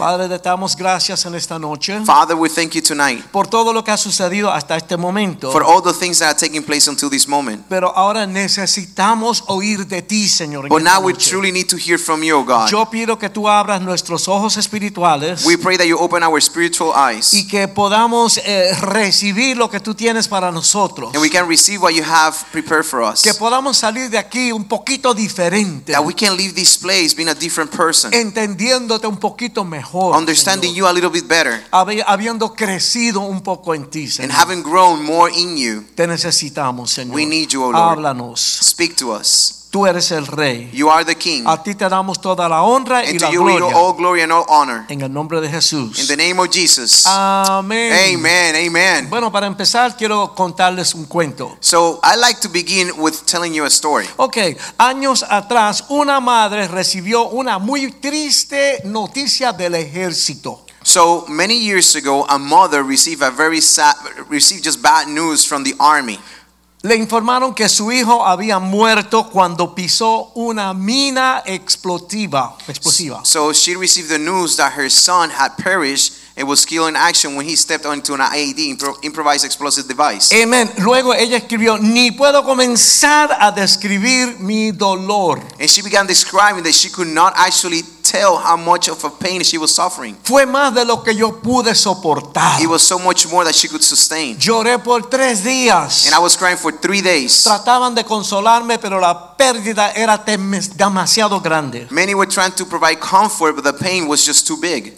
Padre, te damos gracias en esta noche Father, we thank you tonight por todo lo que ha sucedido hasta este momento. for all the things that are taking place until this moment. Pero ahora necesitamos oír de ti, Señor. en But esta now we noche. truly need to hear from you, O God. Yo pido que tú abras nuestros ojos espirituales We pray that you open our spiritual eyes y que podamos eh, recibir lo que tú tienes para nosotros. and we can receive what you have prepared for us. Que podamos salir de aquí un poquito diferente, That we can leave this place being a different person, entendiéndote un poquito mejor, understanding Señor. you a little bit better, habiendo crecido un poco en ti, and having grown more in you. Te necesitamos, Señor. We need you, O Lord. Háblanos. Speak to us. Tú eres el Rey. You are the King, A ti te damos toda la honra y and la you we gloria. all glory and all honor. En el nombre de Jesús. In the name of Jesus. Amén. Amen. Amen. Bueno, para empezar quiero contarles un cuento. So I like to begin with telling you a story. Ok, años atrás una madre recibió una muy triste noticia del ejército. So many years ago, a mother received a very sad, received just bad news from the army. Le informaron que su hijo había muerto cuando pisó una mina explosiva. explosiva. So she received the news that her son had perished and was killed in action when he stepped onto an IED, impro- improvised explosive device. Amén. Luego ella escribió, ni puedo comenzar a describir mi dolor. And she began describing that she could not actually tell how much of a pain she was suffering. Fue más de lo que yo pude soportar. It was so much more that she could sustain. Lloré por tres días. And I was crying for three days. Trataban de consolarme, pero la pérdida era demasiado grande. Many were trying to provide comfort, but the pain was just too big.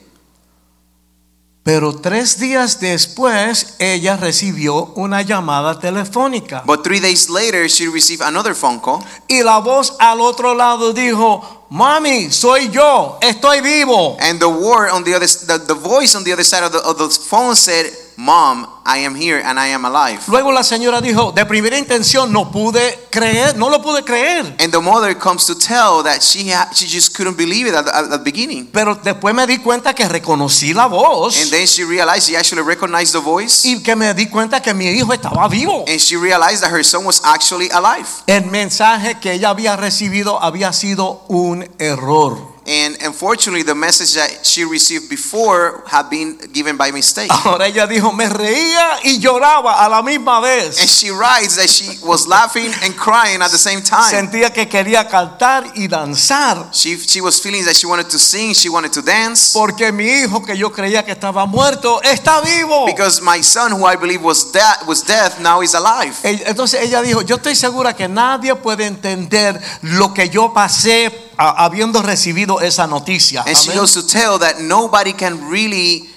Pero tres días después ella recibió una llamada telefónica But three days later, she received another phone call. y la voz al otro lado dijo, mami, soy yo, estoy vivo. And the word on the other, the, the voice on the other side of the, of the phone said, "Mom, I am here and I am alive." Luego la señora dijo, de primera intención no pude creer, no lo pude creer. And the mother comes to tell that she she just couldn't believe it at the, at the beginning. Pero después me di cuenta que reconocí la voz And then she realized she actually recognized the voice, y que me di cuenta que mi hijo estaba vivo. and she realized that her son was actually alive. El mensaje que ella había recibido había sido un error. And unfortunately, the message that she received before had been given by mistake. Ahora ella dijo, me reía y lloraba a la misma And vez. she writes that she was laughing and crying at the same time. Sentía que quería cantar y danzar. She, she was feeling that she wanted to sing, she wanted to dance. Porque mi hijo que yo creía que estaba muerto está vivo. Because my son, who I believe was dead, was death, now is alive. Entonces ella dijo, yo estoy segura que nadie puede entender lo que yo pasé habiendo recibido esa noticia. And she Amén. goes to tell that nobody can really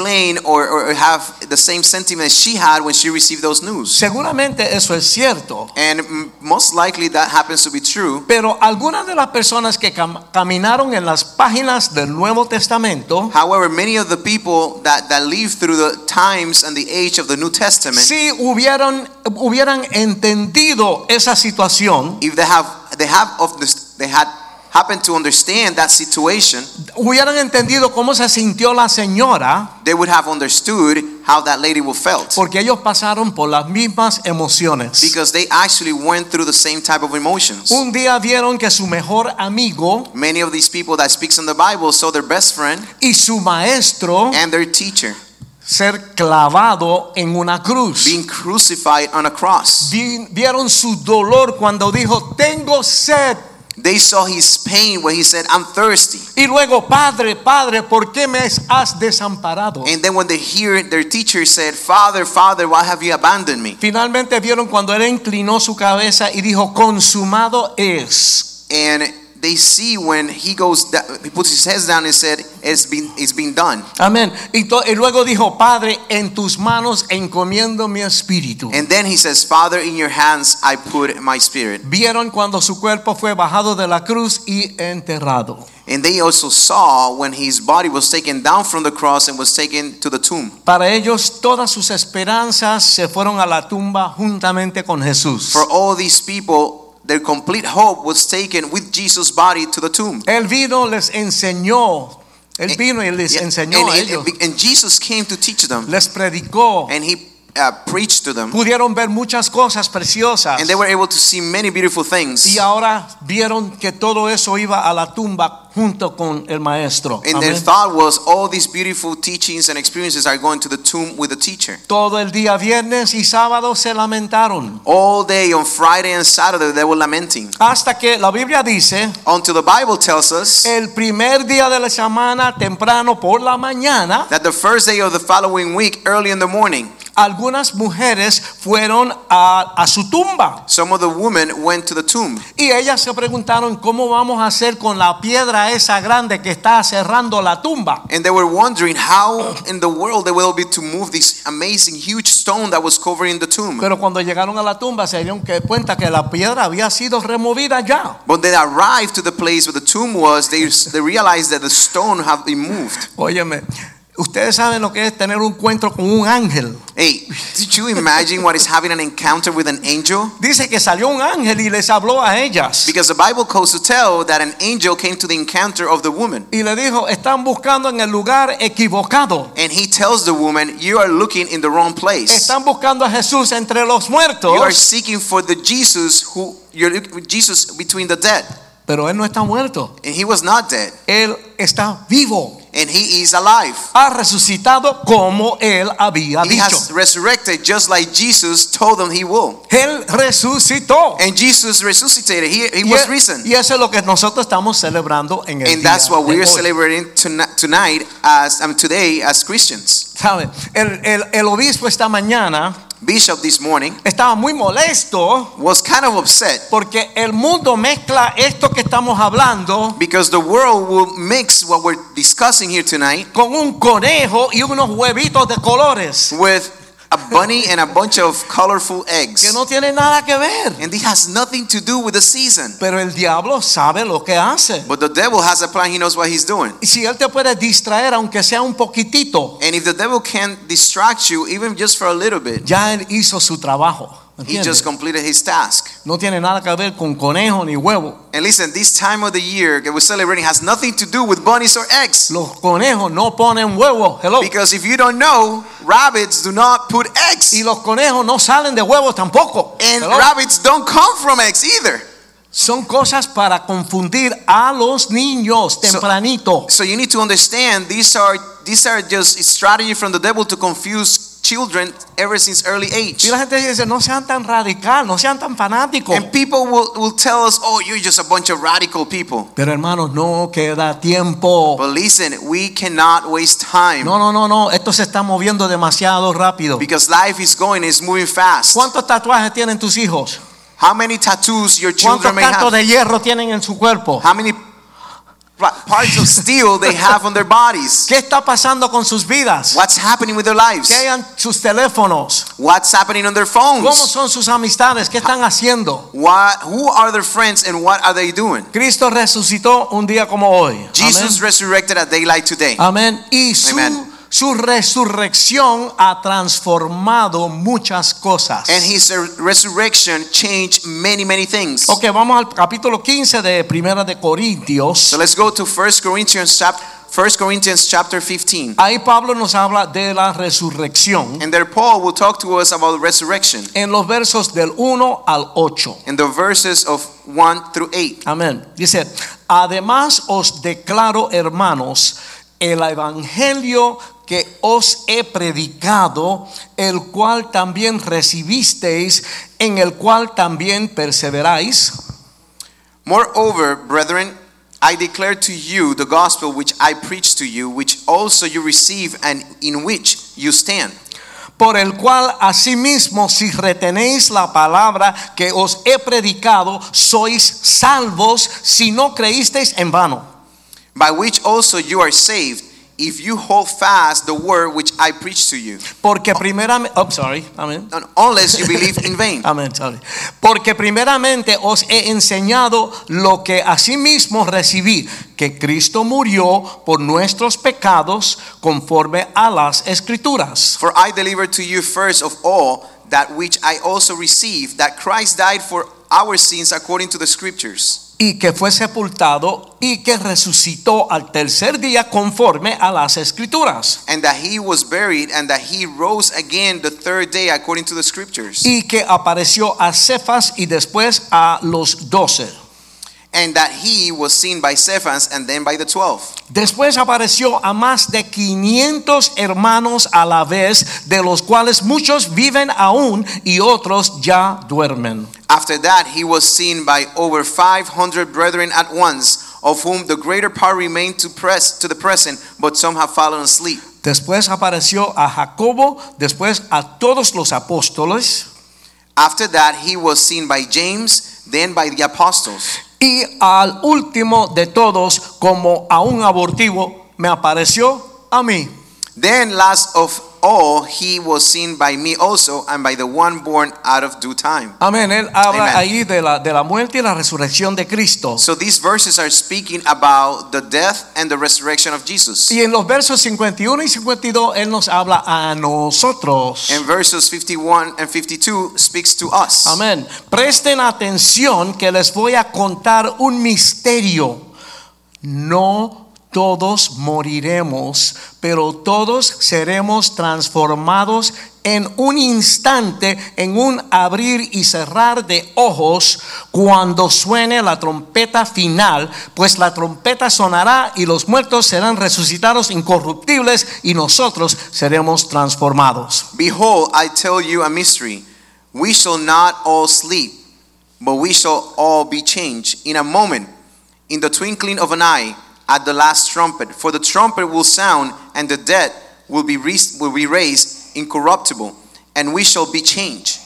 explain or, or have the same sentiment she had when she received those news. Seguramente eso es cierto. And most likely that happens to be true. Pero algunas de las personas que cam- caminaron en las páginas del Nuevo Testamento However, many of the people that, that lived through the times and the age of the New Testament, sí hubieran, hubieran entendido esa situación, if they have they have of this, they had happened to understand that situation, hubieran entendido cómo se sintió la señora, they would have understood how that lady would felt. porque ellos pasaron por las mismas emociones. Because they actually went through the same type of emotions. Un día vieron que su mejor amigo Many of these people that speaks in the Bible saw their best friend y su maestro and their teacher ser clavado en una cruz. being crucified on a cross. Vi- Vieron su dolor cuando dijo, tengo sed. They saw his pain when he said, I'm thirsty. Y luego, Padre, Padre, ¿por qué me has desamparado? And then when they hear their teacher said, Father, Father, why have you abandoned me? Finalmente vieron cuando él inclinó su cabeza y dijo, consumado es. And they see when he goes, he puts his head down and said, "It's been, it's been done." Amén. Y, y luego dijo, Padre, en tus manos encomiendo mi espíritu. And then he says, "Father, in your hands I put my spirit." Vieron cuando su cuerpo fue bajado de la cruz y enterrado. And they also saw when his body was taken down from the cross and was taken to the tomb. Para ellos todas sus esperanzas se fueron a la tumba juntamente con Jesús. For all these people, their complete hope was taken with Jesus' body to the tomb. Él vino, les enseñó. Él eh, vino y les enseñó and, a ellos. and Jesus came to teach them, Les predicó. and he uh, preached to them, Pudieron ver muchas cosas preciosas. and they were able to see many beautiful things. Y ahora vieron que todo eso iba a la tumba junto con el maestro. And their thought was, all these beautiful teachings and experiences are going to the tomb with the teacher. Todo el día viernes y sábado se lamentaron. All day on Friday and Saturday, they were lamenting. Hasta que la Biblia dice, Until the Bible tells us el primer día de la semana, temprano por la mañana, that the first day of the following week, early in the morning, algunas mujeres fueron a, a su tumba. some of the women went to the tomb. Y ellas se preguntaron, ¿cómo vamos a hacer con la piedra esa grande que está cerrando la tumba? And they were wondering how in the world they will be to move this amazing huge stone that was covering the tomb. Pero cuando llegaron a la tumba se dieron cuenta que la piedra había sido removida ya. But they arrived to the place where the tomb was, they, they realized that the stone had been moved. Óyeme, ustedes saben lo que es tener un encuentro con un ángel. Hey, did you imagine what is having an encounter with an angel? Dice que salió un ángel y les habló a ellas. Because the Bible goes to tell that an angel came to the encounter of the woman. Y le dijo, están buscando en el lugar equivocado. And he tells the woman, You are looking in the wrong place. Están buscando a Jesús entre los You are seeking for the Jesus who you're Jesus between the dead. Pero él no está muerto. And he was not dead. Él está vivo. And he is alive. Ha resucitado como él había He has dicho. resurrected just like Jesus told them he will. Él resucitó. And Jesus resuscitated. He, he Y, was e- risen. y eso es lo que nosotros estamos celebrando en el And día that's what we're celebrating tonight, tonight as um, today as Christians. ¿Sabe? El, el- el obispo esta mañana Bishop this morning estaba muy molesto was kind of upset porque el mundo mezcla esto que estamos hablando because the world will mix what we're discussing here tonight con un conejo y unos huevitos de colores. with a bunny and a bunch of colorful eggs. que no tienen nada que ver. And this has nothing to do with the season. Pero el diablo sabe lo que hace. But the devil has a plan, he knows what he's doing. Y si él te puede distraer aunque sea un poquitito, And if the devil can distract you even just for a little bit, ya él hizo su trabajo. He just completed his task. No tiene nada que ver con conejo ni huevo. And listen, this time of the year that we're celebrating has nothing to do with bunnies or eggs. Los conejos no ponen huevos. Hello. Because if you don't know, rabbits do not put eggs. Y los conejos no salen de huevos tampoco. And Hello. rabbits don't come from eggs either. Son cosas para confundir a los niños tempranito. So you need to understand these are these are just strategy from the devil to confuse children ever since early age. Y la gente dice, no sean tan radical, no sean tan fanáticos. And people will, will tell us, oh, you're just a bunch of radical people. Pero hermanos, no queda tiempo. But listen, we cannot waste time No, no, no, no. Esto se está moviendo demasiado rápido. because life is going, it's moving fast. ¿Cuántos tatuajes tienen tus hijos? How many tattoos your ¿Cuántos children may have? de hierro tienen en su cuerpo? How many parts of steel they have on their bodies? ¿Qué está pasando con sus vidas? What's happening with their lives? ¿Qué hay en sus teléfonos? What's happening on their ¿Cómo phones? son sus amistades? ¿Qué están haciendo? What, who are their friends and what are they doing? Cristo resucitó un día como hoy. Jesus resurrected at daylight today. Amén. Amén. Y su, Amen. Su resurrección ha transformado muchas cosas. And his resurrection changed many, many things. Ok, vamos al capítulo 15 de Primera de Corintios. So let's go to 1 Corinthians chapter 1 Corinthians chapter 15. Ahí Pablo nos habla de la resurrección And there Paul will talk to us about resurrection en los versos del 1 al 8. in the verses of 1 through 8. Amén. Dice, además os declaro, hermanos, el evangelio que os he predicado, el cual también recibisteis, en el cual también perseveráis. Moreover, brethren, I declare to you the gospel which I preached to you, which also you receive and in which you stand, por el cual asimismo si retenéis la palabra que os he predicado, sois salvos si no creísteis en vano. by which also you are saved, if you hold fast the word which I preach to you, Porque primeramente, oh, sorry, amén. unless you believe in vain. Amén, sorry. Porque primeramente os he enseñado lo que asimismo recibí, que Cristo murió por nuestros pecados conforme a las escrituras. For I delivered to you first of all that which I also received, that Christ died for our sins according to the scriptures, y que fue sepultado y que resucitó al tercer día conforme a las escrituras. and that he was buried, and that he rose again the third day according to the scriptures, Y que apareció a Cefas y después a los doce. And that he was seen by Cephas and then by the twelve. Después apareció a más de 500 hermanos a la vez, de los cuales muchos viven aún y otros ya duermen. After that, he was seen by over 500 brethren at once, of whom the greater part remain to press to the present, but some have fallen asleep. Después apareció a Jacobo, después a todos los apóstoles After that, he was seen by James, then by the apostles. Y al último de todos, como a un abortivo, me apareció a mí. Then, last of all, he was seen by me also, and by the one born out of due time. Amén. Él habla Amen. ahí de la, de la muerte y la resurrección de Cristo. So these verses are speaking about the death and the resurrection of Jesus. Y en los versos 51 y 52 Él nos habla a nosotros. And verses 51 and 52 speaks to us. Amén. Presten atención que les voy a contar un misterio. No todos moriremos, pero todos seremos transformados en un instante, en un abrir y cerrar de ojos, cuando suene la trompeta final, pues la trompeta sonará y los muertos serán resucitados incorruptibles y nosotros seremos transformados. Behold, I tell you a mystery. We shall not all sleep, but we shall all be changed in a moment, in the twinkling of an eye, at the last trumpet. For the trumpet will sound, and the dead will be, rais- will be raised incorruptible, and we shall be changed.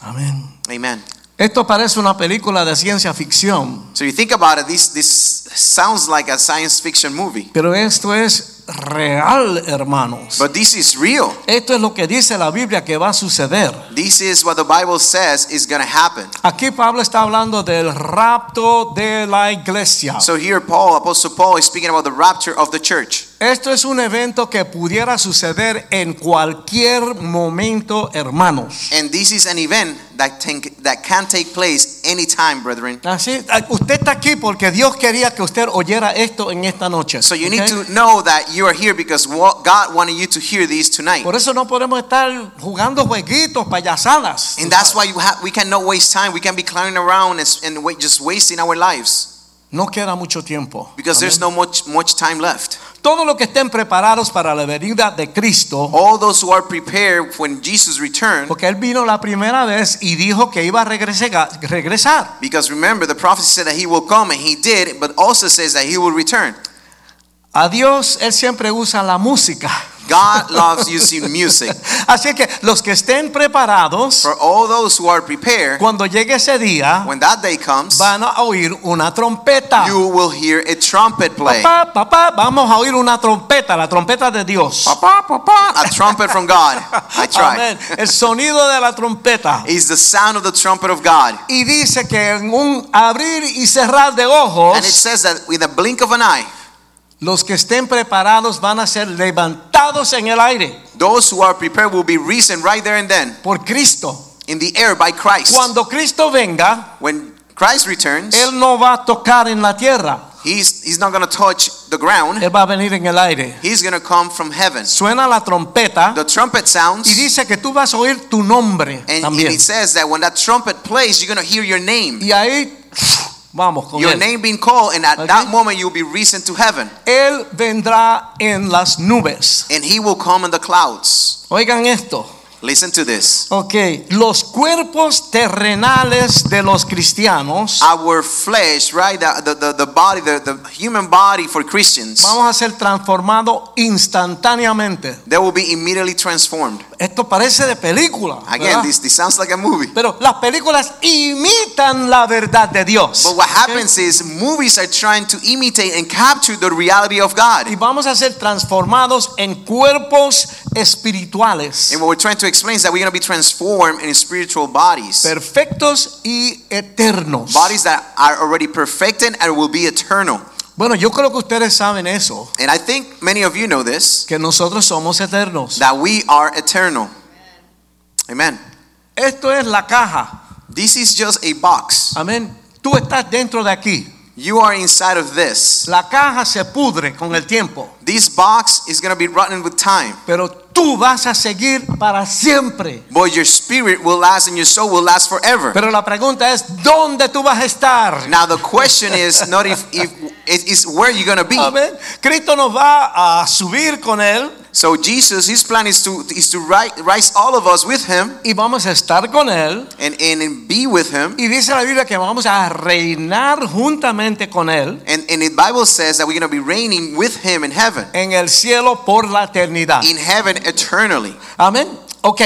Amén. Amen. Esto parece una película de ciencia ficción, So you think about it, this, this sounds like a science fiction movie, pero esto es real, hermanos. but this is real. Esto es lo que dice la Biblia que va a suceder. This is what the Bible says is going to happen. Aquí Pablo está hablando del rapto de la iglesia. So here, Paul, Apostle Paul, is speaking about the rapture of the church. Esto es un evento que pudiera suceder en cualquier momento, hermanos. And this is an event that, that can take place anytime, brethren. Así, ah, usted está aquí porque Dios quería que usted oyera esto en esta noche. So you need to know that you are here because God wanted you to hear these tonight. Por eso no podemos estar jugando jueguitos, payasadas. And that's why you ha- we cannot waste time. We can be clowning around and, and wait, just wasting our lives No queda mucho tiempo. because there's no much, much time left. Todo lo que estén preparados para la venida de Cristo, All those who are prepared when Jesus returns, porque Él vino la primera vez y dijo que iba a regresa- regresar. because remember, the prophecy said that he will come and he did, but also says that he will return. A Dios Él siempre usa la música. God loves using music. Así que los que estén preparados, For all those who are prepared, cuando llegue ese día, when that day comes, van a oír una trompeta. you will hear a trumpet play. Papá, papá, vamos a oír una trompeta, la trompeta de Dios. Papa, papa, a trumpet from God. I tried. El sonido de la trompeta. Is the sound of the trumpet of God. Y dice que en un abrir y cerrar de ojos. And it says that with a blink of an eye, los que estén preparados van a ser levantados en el aire those who are prepared will be risen right there and then por Cristo. in the air by Christ. Cuando Cristo venga, When Christ returns, Él no va a tocar en la tierra, he's, he's not going to touch the ground. Él va a venir en el aire. He's going to come from heaven. Suena la trompeta The trumpet sounds, y dice que tú vas a oír tu nombre and, and también. it says that when that trumpet plays, you're going to hear your name. Y ahí vamos con Your él. name being called, and at Okay. that moment you'll be risen to heaven. Él vendrá en las nubes. And he will come in the clouds. Oigan esto. Listen to this. Ok, los cuerpos terrenales de los cristianos Our flesh, right? The, the, the, body, the, the human body for Christians, vamos a ser transformados instantáneamente. they will be immediately transformed. Esto parece de película. Again, this, this sounds like a movie. Pero las películas imitan la verdad de Dios. But what happens is movies are trying to imitate and capture the reality of God. Y vamos a ser transformados en cuerpos espirituales, And what we're trying to explain is that we're going to be transformed in spiritual bodies. perfectos y eternos. Bodies that are already perfected and will be eternal. Bueno, yo creo que ustedes saben eso, And I think many of you know this que nosotros somos eternos. that we are eternal. Amen. Esto es la caja. This is just a box. Amén. Tú estás dentro de aquí. You are inside of this. La caja se pudre con el tiempo, This box is going to be rotten with time, pero tú vas a seguir para siempre. but your spirit will last and your soul will last forever. Pero la pregunta es, ¿dónde tú vas a estar? Now the question is not if, if it is where you're going to be. Amén. Cristo nos va a subir con él So Jesus, his plan is to is to ri- rise all of us with him y vamos a estar con él. and, and, and be with him. Y dice la Biblia que vamos a reinar juntamente con él And, and the Bible says that we're going to be reigning with him in heaven. en el cielo por la eternidad. In heaven eternally. Amén. Ok,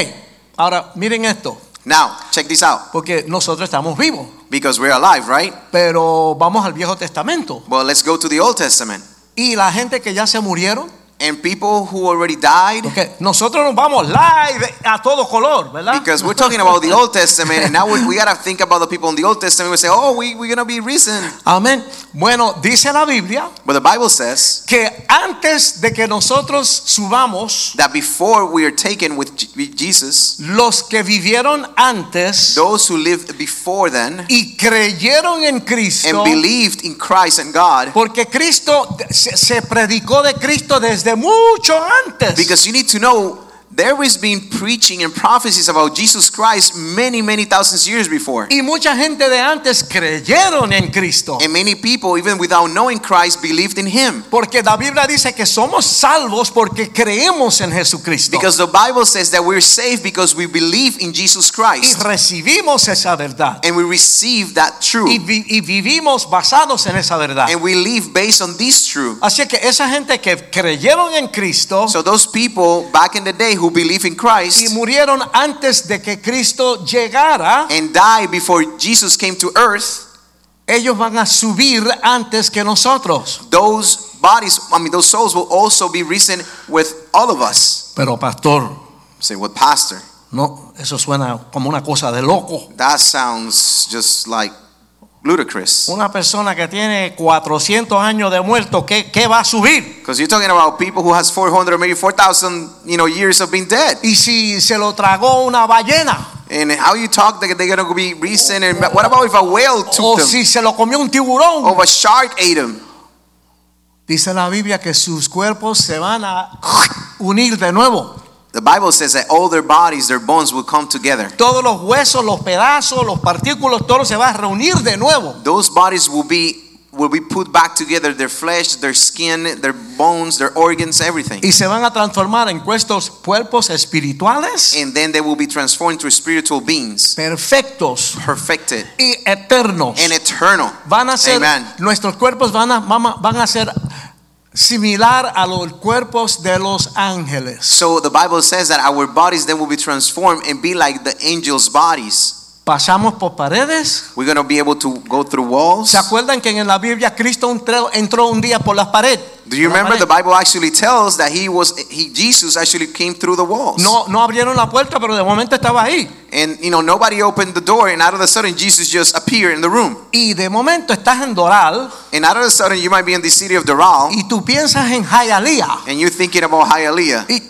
ahora miren esto, Now, check this out. porque nosotros estamos vivos, Because we're alive, right? pero vamos al Viejo Testamento. Well, let's go to the Old Testament. Y la gente que ya se murieron, And people who already died, porque nosotros nos vamos live a todo color, ¿verdad? because we're talking about the Old Testament, and now we, we got to think about the people in the Old Testament. We say, oh, we, we're going to be risen. Amén. Bueno, dice la Biblia But the Bible says que antes de que nosotros subamos, that before we are taken with with Jesus, los que vivieron antes those who lived before then y creyeron en Cristo, and believed in Christ and God, porque Cristo se, se predicó de Cristo desde mucho antes. because you need to know there has been preaching and prophecies about Jesus Christ many, many thousands years before. y mucha gente de antes creyeron en Cristo. And many people, even without knowing Christ, believed in Him. Porque la Biblia dice que somos salvos porque creemos en Jesucristo. Because the Bible says that we're saved because we believe in Jesus Christ. y recibimos esa verdad. And we receive that Y, truth. vi- y vivimos basados en esa verdad. And we live based on this truth. Así que esa gente que creyeron en Cristo So those people back in the day who believe in y Christ murieron antes de que Cristo llegara, and died before Jesus came to earth, ellos van a subir antes que nosotros. those bodies, I mean, those souls will also be risen with all of us. Pero pastor, Say, what, Pastor? no, eso suena como una cosa de loco. That sounds just like ludicrous. Una persona que tiene 400 años de muerto, ¿qué, qué va a subir? Because you're talking about people who has 400 or maybe 4,000, you know, years of being dead. Y si se lo tragó una ballena, And how you talk that they're going to be risen and what about if a whale o took them? si se lo comió un tiburón, Or if a shark ate them? dice la Biblia que sus cuerpos se van a unir de nuevo. The Bible says that all their bodies, their bones will come together. Todos los huesos, los pedazos, los partículos, todo se va a reunir de nuevo. Those bodies will be will be put back together, their flesh, their skin, their bones, their organs, everything. Y se van a transformar en estos cuerpos espirituales And then they will be transformed into spiritual beings, perfectos perfected y eternos. and eternal. Van a ser, Amen. nuestros cuerpos van a- van a ser similar a los cuerpos de los ángeles. So the Bible says that our bodies then will be transformed and be like the angels' bodies. Pasamos por paredes. We're going to be able to go through walls. ¿Se acuerdan que en la Biblia Cristo entró, entró un día por las paredes? Do you remember the. Bible actually tells that he was he Jesus actually came through the walls. No, no abrieron la puerta, pero de momento estaba ahí. And you know nobody opened the door and out of the sudden Jesus just appeared in the room. Y de momento estás en Doral And out of the sudden you might be in the city of Doral y tú piensas en Hialeah. and you're thinking about Hialeah. Y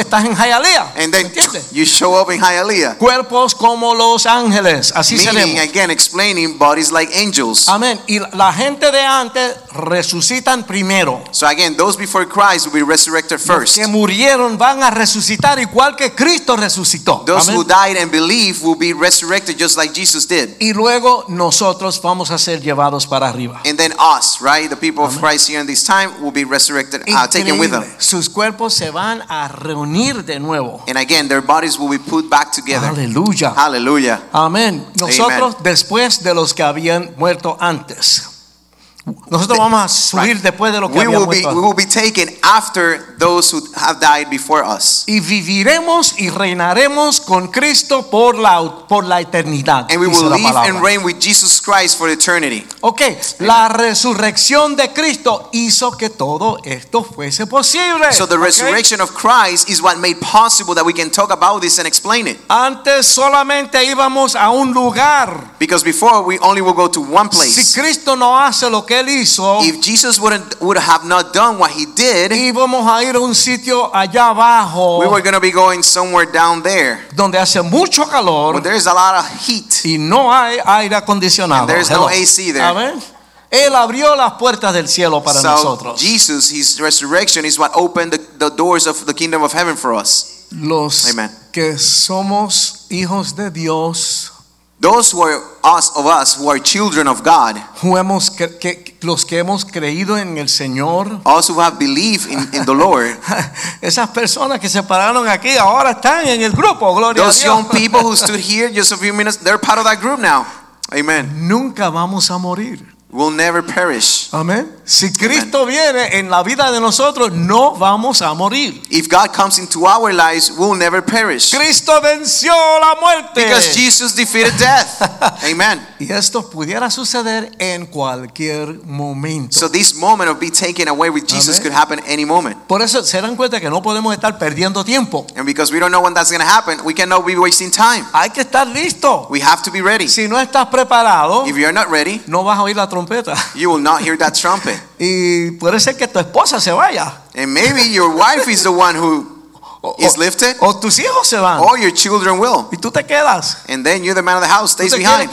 estás en Hialeah. And then you show up in Hialeah. Cuerpos como los ángeles. Así Meaning seremos. again explaining bodies like angels. Amén. Y la gente de antes resucitan primero. So again, those before Christ will be resurrected Los first. que murieron van a resucitar igual que Cristo resucitó. Those who Amén. died and believe will be resurrected just like Jesus did. Y luego nosotros vamos a ser llevados para arriba. And then us, right? The people of Christ here in this time will be resurrected, uh, taken with them. Sus cuerpos se van a reunir unir de nuevo. And again, their bodies will be put back together. Aleluya. Hallelujah. Amén. Nosotros después de los que habían muerto antes. Nosotros vamos a subir Right. después de los que We will be muerto we antes. will be taken after those who have died before us. Y viviremos y reinaremos con Cristo por la, por la eternidad. And we will live and reign with Jesus Christ for eternity. Ok, la resurrección de Cristo hizo que todo esto fuese posible. So the Ok. resurrection of Christ is what made possible that we can talk about this and explain it. Antes solamente íbamos a un lugar. Because before we only will go to one Si place. Cristo no hace lo que él hizo, If Jesus wouldn't would have not done what he did, íbamos a ir a un sitio allá abajo we were going to be going somewhere down there donde hace mucho where calor there's a lot of heat. y no hay aire acondicionado. And there's no AC there. Amén. Él abrió las puertas del cielo para So nosotros. Jesus, his resurrection is what opened the, the doors of the kingdom of heaven for us. Los Amen. que somos hijos de Dios, Those who are us of us who are children of God, who hemos que- los que hemos creído en el Señor, also who have believed in, in the Lord. esas personas que se pararon aquí ahora están en el grupo, gloria Those a Dios. young people who stood here just a few minutes, they're part of that group now. Amen. Nunca vamos a morir. Will never perish. Amén. Si Cristo viene en la vida de nosotros, no vamos a morir. If God comes into our lives, we'll never perish. Cristo venció la muerte. Because Jesus defeated death. Amen. Y esto pudiera suceder en cualquier momento. So this moment of being taken away with Jesus Amen. could happen any moment. Por eso se dan cuenta que no podemos estar perdiendo tiempo. And because we don't know when that's going to happen, we cannot be wasting time. Hay que estar listo. We have to be ready. Si no estás preparado, If you're not ready, no vas a oír la trompeta. you will not hear that trumpet. Y puede ser que tu esposa se vaya. And maybe your wife is the one who O, is lifted, o tus hijos se van. or your children will. Y tú te quedas. And then you're the man of the house, stays behind.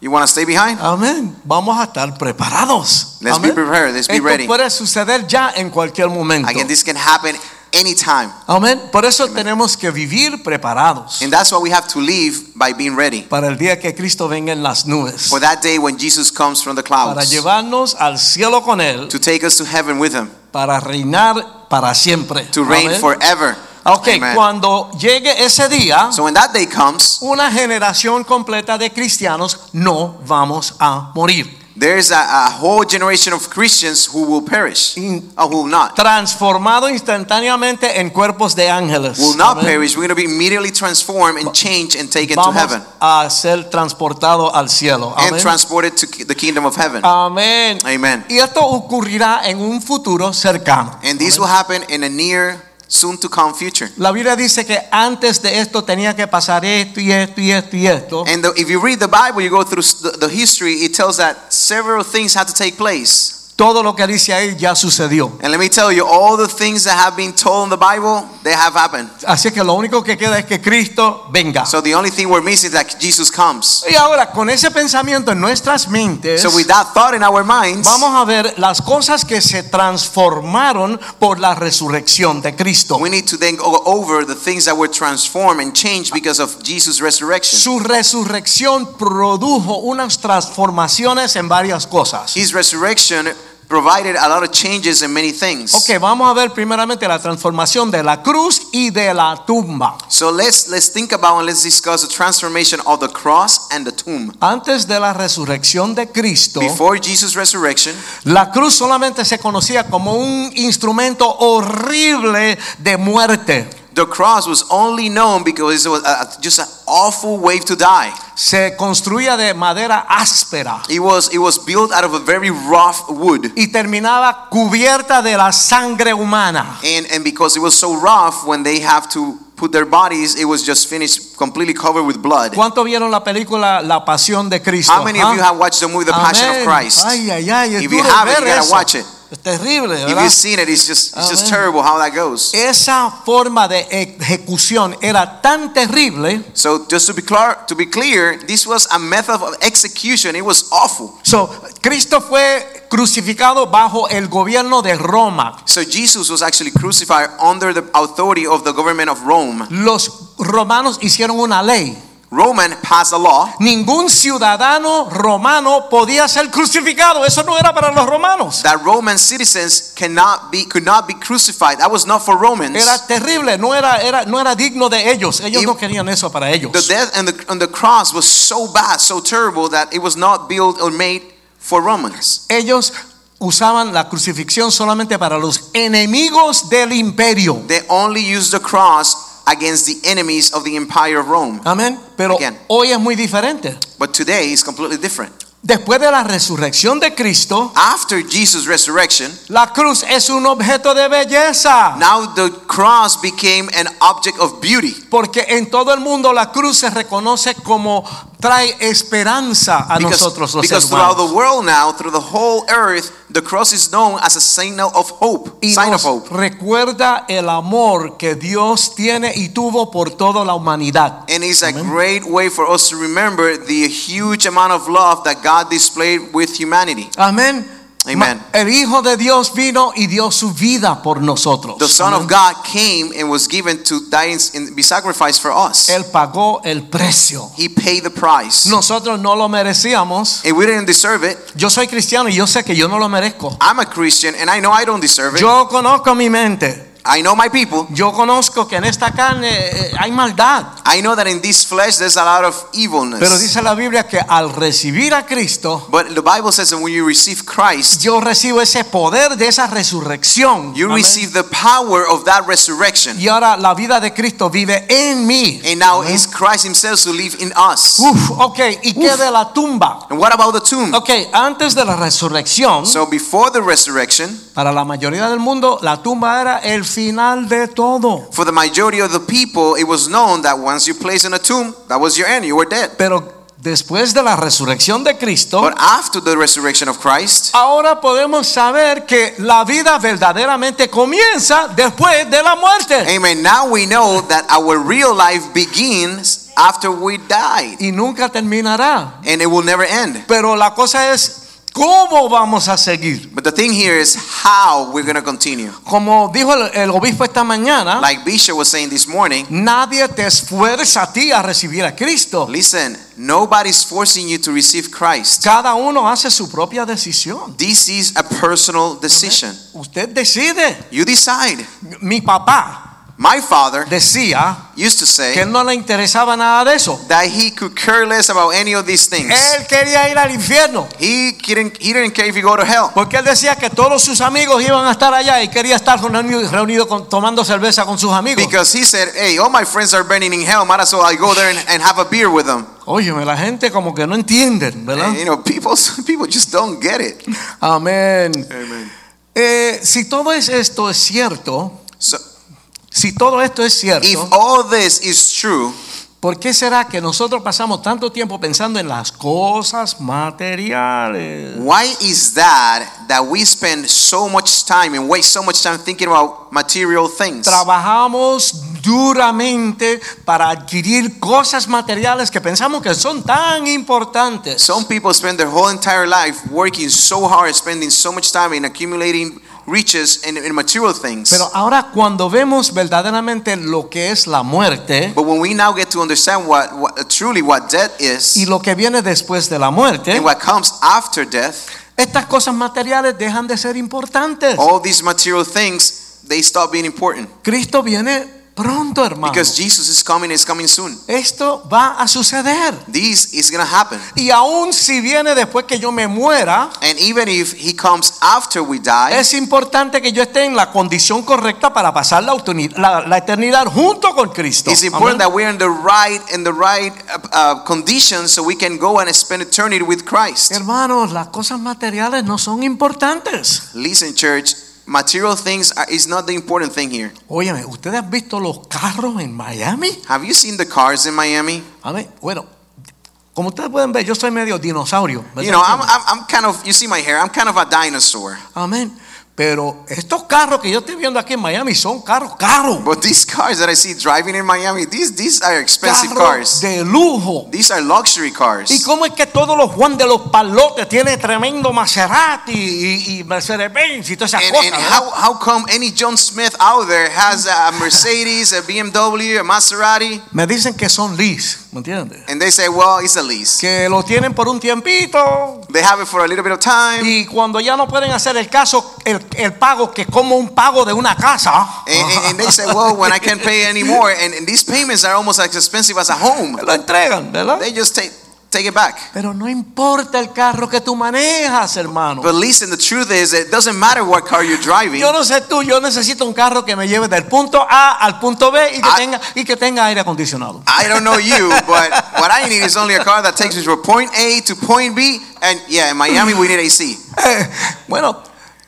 You want to stay behind? Amén. Vamos a estar preparados. Let's be prepared. Let's be Esto ready. puede suceder ya en cualquier momento. Again, this can happen anytime. Amén. Por eso tenemos que vivir preparados And that's why we have to live by being ready para el día que Cristo venga en las nubes. for that day when Jesus comes from the Para clouds llevarnos al cielo con Él. to take us to heaven with him, Para reinar para siempre. to reign forever. Ok, Amen. cuando llegue ese día, So when that day comes, una generación completa de cristianos no vamos a morir. There's a, a whole generation of Christians who will perish, or who will not. Transformado instantáneamente en cuerpos de ángeles. Will not Amén. perish. We're going to be immediately transformed and changed and taken to Vamos heaven a ser transportados al cielo. and transported to the kingdom of heaven. Amén. Amen. Y esto ocurrirá en un futuro cercano. And this Amén. will happen in a near, soon to come future. La Biblia dice que antes de esto tenía que pasar esto y esto y esto y esto. And the, if you read the Bible, you go through the, the history, it tells that several things had to take place. Todo lo que dice ahí ya sucedió. And let me tell you, all the things that have been told in the Bible, they have happened. Así que lo único que queda es que Cristo venga. So the only thing we're missing is that Jesus comes. Y ahora con ese pensamiento en nuestras mentes, So with that thought in our minds, vamos a ver las cosas que se transformaron por la resurrección de Cristo. we need to then go over the things that were transformed and changed because of Jesus' resurrection. Su resurrección produjo unas transformaciones en varias cosas. His resurrection provided a lot of changes in many things. Ok, vamos a ver primeramente la transformación de la cruz y de la tumba. So let's let's think about and let's discuss the transformation of the cross and the tomb. Antes de la resurrección de Cristo, Before Jesus' resurrection, la cruz solamente se conocía como un instrumento horrible de muerte. The cross was only known because it was a, just an awful way to die. Se construía de madera áspera It was it was built out of a very rough wood. y terminaba cubierta de la sangre humana. And and because it was so rough when they have to put their bodies, it was just finished completely covered with blood. ¿Cuánto vieron la película La Pasión de Cristo? How many of ¿Ah? you have watched the movie The Passion of Christ? Ay, ay, ay, If you haven't, you gotta eso. watch it. Es terrible, If you've seen it, it's just it's just terrible how that goes. Esa forma de ejecución era tan terrible. So just to be clear, to be clear, this was a method of execution. It was awful. So, Cristo fue crucificado bajo el gobierno de Roma. So Jesus was actually crucified under the authority of the government of Rome. Los romanos hicieron una ley Roman passed a law Ningún ciudadano romano podía ser crucificado. Eso no era para los romanos. that Roman citizens cannot be could not be crucified. That was not for Romans. Era terrible, no era, era, no era digno de ellos. Ellos It- no querían eso para ellos. The death and the, on the cross was so bad, so terrible that it was not built or made for Romans. Ellos usaban la crucifixión solamente para los enemigos del imperio. They only used the cross against the enemies of the empire of Rome. Amén. Pero Again. hoy es muy diferente. But today is completely different. Después de la resurrección de Cristo, After Jesus' resurrection, la cruz es un objeto de belleza. now the cross became an object of beauty. Porque en todo el mundo la cruz se reconoce como trae esperanza a Because, nosotros los because throughout the world now, through the whole earth, the cross is known as a signal of hope. Y sign of hope. recuerda el amor que Dios tiene y tuvo por toda la humanidad. And it's a great way for us to remember the huge amount of love that God displayed with humanity. Amén. Amen. El Hijo de Dios vino y dio su vida por nosotros. The Son of God came and was given to die and be sacrificed for us. Él pagó el precio. He paid the price. Nosotros no lo merecíamos. And we didn't deserve it. Yo soy cristiano y yo sé que yo no lo merezco. I'm a Christian and I know I don't deserve it. Yo conozco mi mente. I know my people. Yo conozco que en esta carne eh, hay maldad. I know that in this flesh there's a lot of evilness. Pero dice la Biblia que al recibir a Cristo, But the Bible says that when you receive Christ, yo recibo ese poder de esa resurrección. you Amén. receive the power of that resurrection. Y ahora la vida de Cristo vive en mí. And now it's Christ Himself who live in us. Uf, ok, ¿y qué de la tumba? And what about the tomb? Ok, antes de la resurrección, So before the resurrection, para la mayoría del mundo, la tumba era el final de todo. for the majority of the people, it was known that once you place in a tomb, that was your end. You were dead. Pero después de la resurrección de Cristo, But after the resurrection of Christ, ahora podemos saber que la vida verdaderamente comienza después de la muerte. Amen. Now we know that our real life begins after we died, Y nunca terminará. and it will never end. Pero la cosa es, ¿cómo vamos a seguir? But the thing here is how we're going to continue. Como dijo el, el obispo esta mañana, Like Bishop was saying this morning, nadie te esfuerza a ti a recibir a Cristo. listen, nobody's forcing you to receive Christ. Cada uno hace su propia decisión. This is a personal decision. Usted decide. You decide. Mi papá My father decía used to say él no le interesaba nada de eso. that he could care less about any of these things. Él quería ir al infierno. He didn't, he didn't care if he go to hell. Porque él decía que todos sus amigos iban a estar allá y quería estar reunido, con- tomando cerveza con sus amigos. Because he said, hey, all my friends are burning in hell. Might as well I go there and, and have a beer with them. Óyeme, la gente como que no entienden, ¿verdad? And, you know, people, people just don't get it. Amén. Amen. Eh, si todo es esto es cierto, So si todo esto es cierto, if all this is true, ¿por qué será que nosotros pasamos tanto tiempo pensando en las cosas materiales? why is that that we spend so much time and waste so much time thinking about material things? Trabajamos duramente para adquirir cosas materiales que pensamos que son tan importantes. Some people spend their whole entire life working so hard, spending so much time in accumulating riches and, and material things. Pero ahora cuando vemos verdaderamente lo que es la muerte but when we now get to understand what, what truly what death is y lo que viene después de la muerte, and what comes after death, estas cosas materiales dejan de ser importantes. all these material things they stop being important Cristo viene pronto, hermano. because Jesus is coming. Is coming soon. Esto va a suceder. This is gonna happen. Y aun si viene después que yo me muera, And even if He comes after we die, es importante que yo esté en la condición correcta para pasar la, la- la eternidad junto con Cristo. it's important Amén. that we're in the right in the right uh, uh, conditions so we can go and spend eternity with Christ. Hermanos, las cosas materiales no son importantes. Listen, church. Material things are, is not the important thing here. Óyeme, ¿ustedes han visto los carros en Miami? Have you seen the cars in Miami? Amén. Bueno, como ustedes pueden ver, yo soy medio dinosaurio. ¿verdad? You know, I'm, I'm, I'm kind of, you see my hair, I'm kind of a dinosaur. Amén. Pero estos carros que yo estoy viendo aquí en Miami son carros caros. But these cars that I see driving in Miami, these these are expensive Carros cars. de lujo. These are luxury cars. ¿Y cómo es que todos los Juan de los Palotes tienen tremendo Maserati y, y Mercedes-Benz y todas esas And, cosas? and how, how come any John Smith out there has a Mercedes, a BMW, a Maserati? Me dicen que son lease, ¿me entiendes? And they say, well, it's a lease. Que lo tienen por un tiempito They have it for a little bit of time. y cuando ya no pueden hacer el caso, el, el pago que como un pago de una casa. And, and- and they say, well, when I can't pay anymore, and, and these payments are almost as expensive as a home, Lo entregan, ¿verdad? they just take, take it back. Pero no importa el carro que tú manejas, hermano. But listen, the truth is, it doesn't matter what car you're driving. Yo no sé tú, yo necesito un carro que me lleve del punto A al punto B y que, tenga, y que tenga aire acondicionado. I don't know you, but what I need is only a car that takes me from point A to point B. And yeah, in Miami we need AC. Eh, bueno,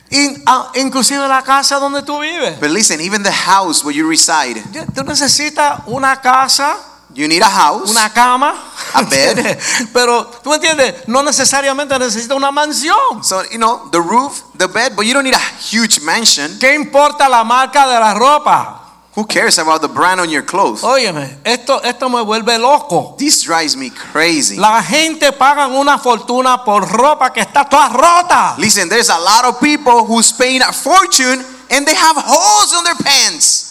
in- ah, inclusive la casa donde tú vives. But listen, even the house where you reside, Tú necesitas una casa, you need a house. una cama, A bed. pero tú entiendes, no necesariamente necesitas una mansión. So, you know, the roof, the bed, but you don't need a huge mansion. ¿Qué importa la marca de la ropa? Who cares about the brand on your clothes? Óyeme, esto, esto me vuelve loco. This drives me crazy. La gente paga una fortuna por ropa que está toda rota. Listen, there's a lot of people who's paying a fortune and they have holes on their pants.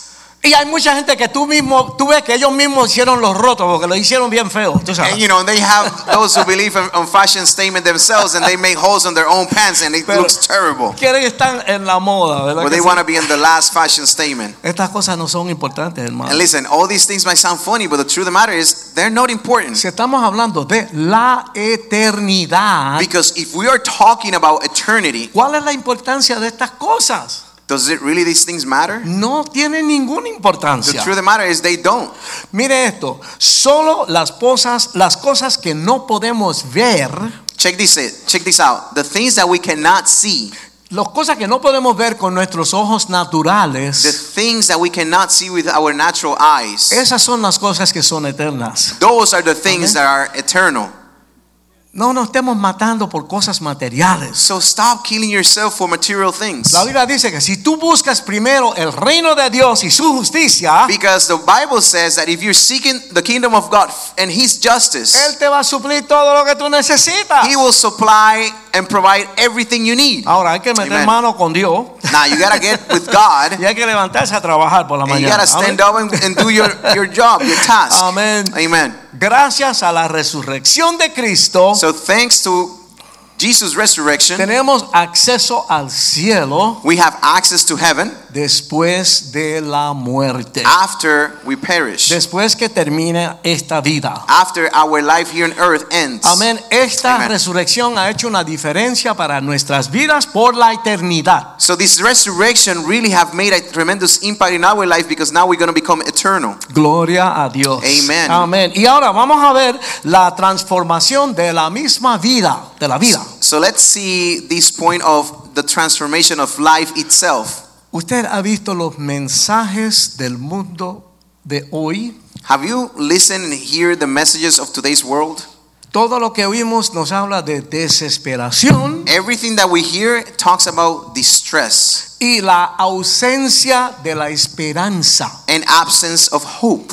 Y hay mucha gente que tú mismo, tú ves que ellos mismos hicieron los rotos porque lo hicieron bien feo. Tú sabes. And you know, they have those who believe in, on fashion statement themselves and they make holes on their own pants and it Pero- looks terrible. Quieren estar en la moda, ¿verdad? But they want to be in the last fashion statement. Estas cosas no son importantes, And hermano. listen, all these things might sound funny, but the truth of the matter is they're not important. Si estamos hablando de la eternidad, Because if we are talking about eternity, ¿cuál es la importancia de estas cosas? Does it really these things matter? No tiene ninguna importancia. The truth of the matter is they don't. Mire esto, solo las cosas, las cosas que no podemos ver, Check this it. Check this out. The things that we cannot see, las cosas que no podemos ver con nuestros ojos naturales. the things that we cannot see with our natural eyes, esas son las cosas que son eternas. those are the things Amen. that are eternal. No nos estemos matando por cosas materiales. So stop killing yourself for material things. La Biblia dice que si tú buscas primero el reino de Dios y su justicia, Because the Bible says that if you're seeking the kingdom of God and His justice, Él te va a suplir todo lo que tú necesitas. He will supply and provide everything you need. Ahora hay que meter Amen. mano con Dios Now you gotta get with God y hay que levantarse a trabajar por la and you mañana. gotta stand Amén. up and, and do your, your job, your task. Amén. Amen. Gracias a la resurrección de Cristo, So thanks to Jesus' resurrection, tenemos acceso al cielo we have access to heaven después de la muerte. after we perish. Después que termine esta vida. After our life here on earth ends. Amén. Esta Amen. resurrección ha hecho una diferencia para nuestras vidas por la eternidad. So this resurrection really have made a tremendous impact in our life because now we're going to become eternal. Gloria a Dios. Amen. Amén. Y ahora vamos a ver la transformación de la misma vida, de la vida. So let's see this point of the transformation of life itself. Usted ha visto los mensajes del mundo de hoy. Have you listened and hear the messages of today's world? Todo lo que oímos nos habla de desesperación Everything that we hear talks about distress y la ausencia de la esperanza. and absence of hope.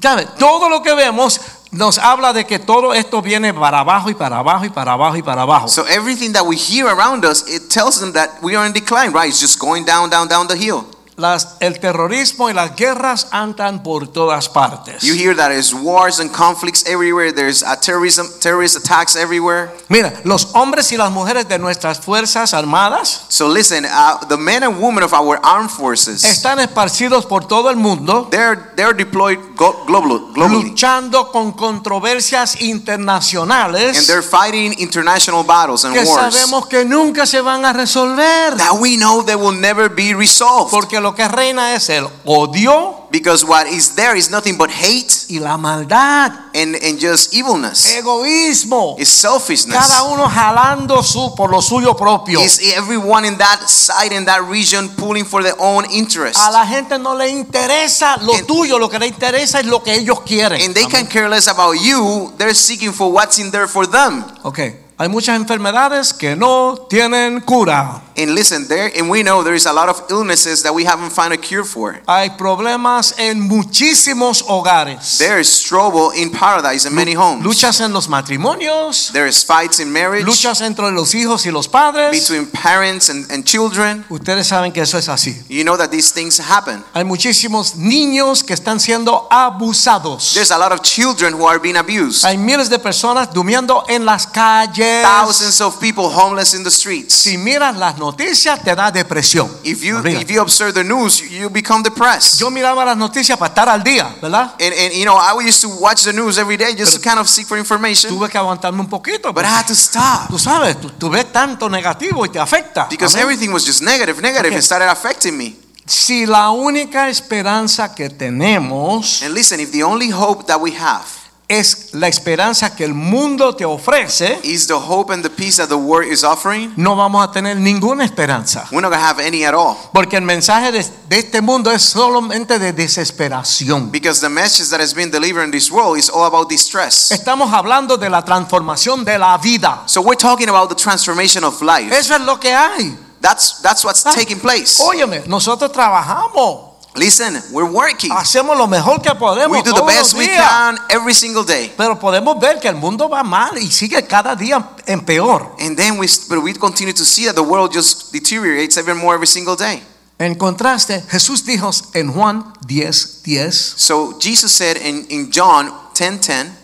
¿Sabe? Todo lo que vemos nos habla de que todo esto viene para abajo y para abajo y para abajo y para abajo. So everything that we hear around us, it tells them that we are in decline, right? It's just going down, down, down the hill. Las- el terrorismo y las guerras andan por todas partes. You hear that there's wars and conflicts everywhere. There's uh, terrorism, terrorist attacks everywhere. Mira, los hombres y las mujeres de nuestras fuerzas armadas So listen, uh, the men and women of our armed forces, están esparcidos por todo el mundo they're they're deployed globally, luchando con controversias and internacionales they're fighting international battles and que wars sabemos que nunca se van a resolver that we know they will never be resolved. porque lo que reina es el odio Because what is there is nothing but hate y la maldad, and, and just evilness. egoísmo, Is selfishness. cada uno jalando su por lo suyo propio. Is everyone in that side in that region pulling for their own interest? A la gente no le interesa lo And- tuyo, lo que le interesa es lo que ellos quieren. And they can care less about you. They're seeking for what's in there for them. Ok, hay muchas enfermedades que no tienen cura. And listen, there and we know there is a lot of illnesses that we haven't found a cure for. Hay problemas en muchísimos hogares. There is trouble in paradise in many homes. Luchas en los matrimonios, There is fights in marriage luchas entre los hijos y los padres. between parents and, and children. Ustedes saben que eso es así. You know that these things happen. Hay muchísimos niños que están siendo abusados. There's a lot of children who are being abused. Hay miles de personas durmiendo en las calles. Thousands of people homeless in the streets. Si miras las noticias te da depresión. If you Olvídate. if you observe the news, you become depressed. Yo miraba las noticias para estar al día, ¿verdad? And, and you know, I used to watch the news every day just to kind of seek for information. Tuve que aguantarme un poquito. But I had to stop Tú sabes, tú, tú ves tanto negativo y te afecta. because Amén. everything was just negative, negative. Okay. It started affecting me. Si la única esperanza que tenemos And listen, if the only hope that we have es la esperanza que el mundo te ofrece, is the hope and the peace that the world is offering, no vamos a tener ninguna esperanza. we're not gonna have any at all. Porque el mensaje de, de este mundo es solamente de desesperación. Because the message that has been delivered in this world is all about distress. Estamos hablando de la transformación de la vida. So we're talking about the transformation of life. Eso es lo que hay. That's that's what's Ah. taking place. Óyeme, nosotros trabajamos, Listen, we're working. hacemos lo mejor que podemos We do the todos los best we can every single day. Pero podemos ver que el mundo va mal y sigue cada día en peor. And then we but we continue to see that the world just deteriorates even more every single day. En contraste, Jesús dijo en Juan 10, 10, So Jesus said in, in John 10:10,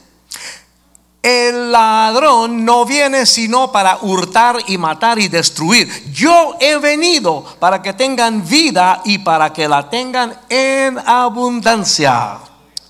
el ladrón no viene sino para hurtar y matar y destruir. Yo he venido para que tengan vida y para que la tengan en abundancia.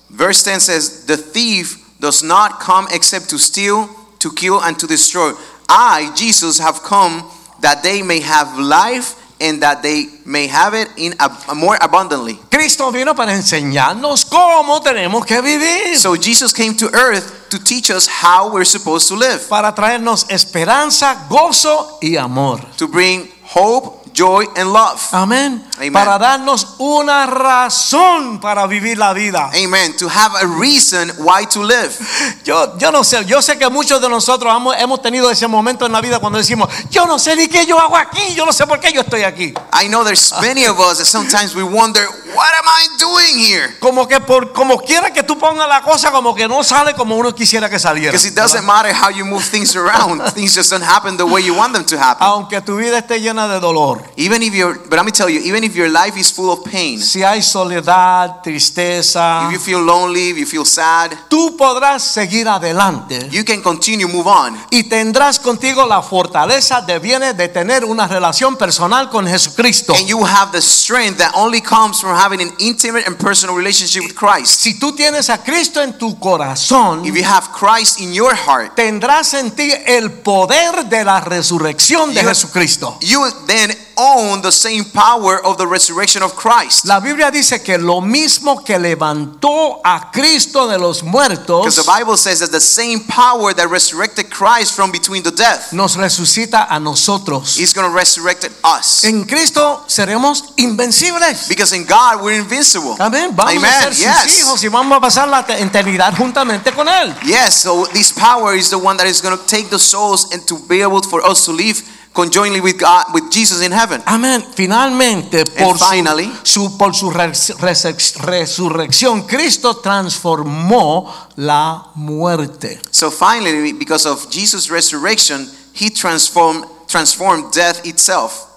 verse 10 says, "The thief does not come except to steal, to kill and to destroy. I, Jesus, have come that they may have life and that they may have it in ab- more abundantly." Cristo vino para enseñarnos cómo tenemos que vivir. So Jesus came to earth to teach us how we're supposed to live, para traernos esperanza, gozo y amor. to bring hope, joy and love. Amén. Amen. Para darnos una razón para vivir la vida. Amen. To have a reason why to live. Yo, yo no sé, yo sé que muchos de nosotros hemos, hemos tenido ese momento en la vida cuando decimos, yo no sé ni qué yo hago aquí, yo no sé por qué yo estoy aquí. I know there's many of us that sometimes we wonder, what am I doing here? Como que por como quiera que tú pongas la cosa, como que no sale como uno quisiera que saliera. Because it doesn't matter how you move things around, things just don't happen the way you want them to happen. Aunque tu vida esté llena de dolor, Even if you're, but let me tell you, even if your life is full of pain, si hay soledad, tristeza, if you feel lonely, if you feel sad, tú podrás seguir adelante. you can continue, move on. y tendrás contigo la fortaleza de viene de tener una relación personal con Jesucristo. And you have the strength that only comes from having an intimate and personal relationship with Christ. Si tú tienes a Cristo en tu corazón, If you have Christ in your heart, tendrás en ti el poder de la resurrección de You- Jesucristo. you then own the same power of the resurrection of Christ. La Biblia dice que lo mismo que levantó a Cristo de los muertos. Because the Bible says that the same power that resurrected Christ from between the death nos resucita a nosotros. is going to resurrect us. En Cristo seremos invencibles. Because in God we're invincible. Amén. Vamos a Amen. ser sus Yes. hijos y vamos a pasar la eternidad juntamente con Él. Yes, so this power is the one that is going to take the souls and to be able for us to live conjointly with God, with Jesus in heaven. Amén. Finalmente, por, finally- su, por su res- res- resurrección, Cristo transformó la muerte. So finally, because of Jesus' resurrection, He transformed transformed death itself.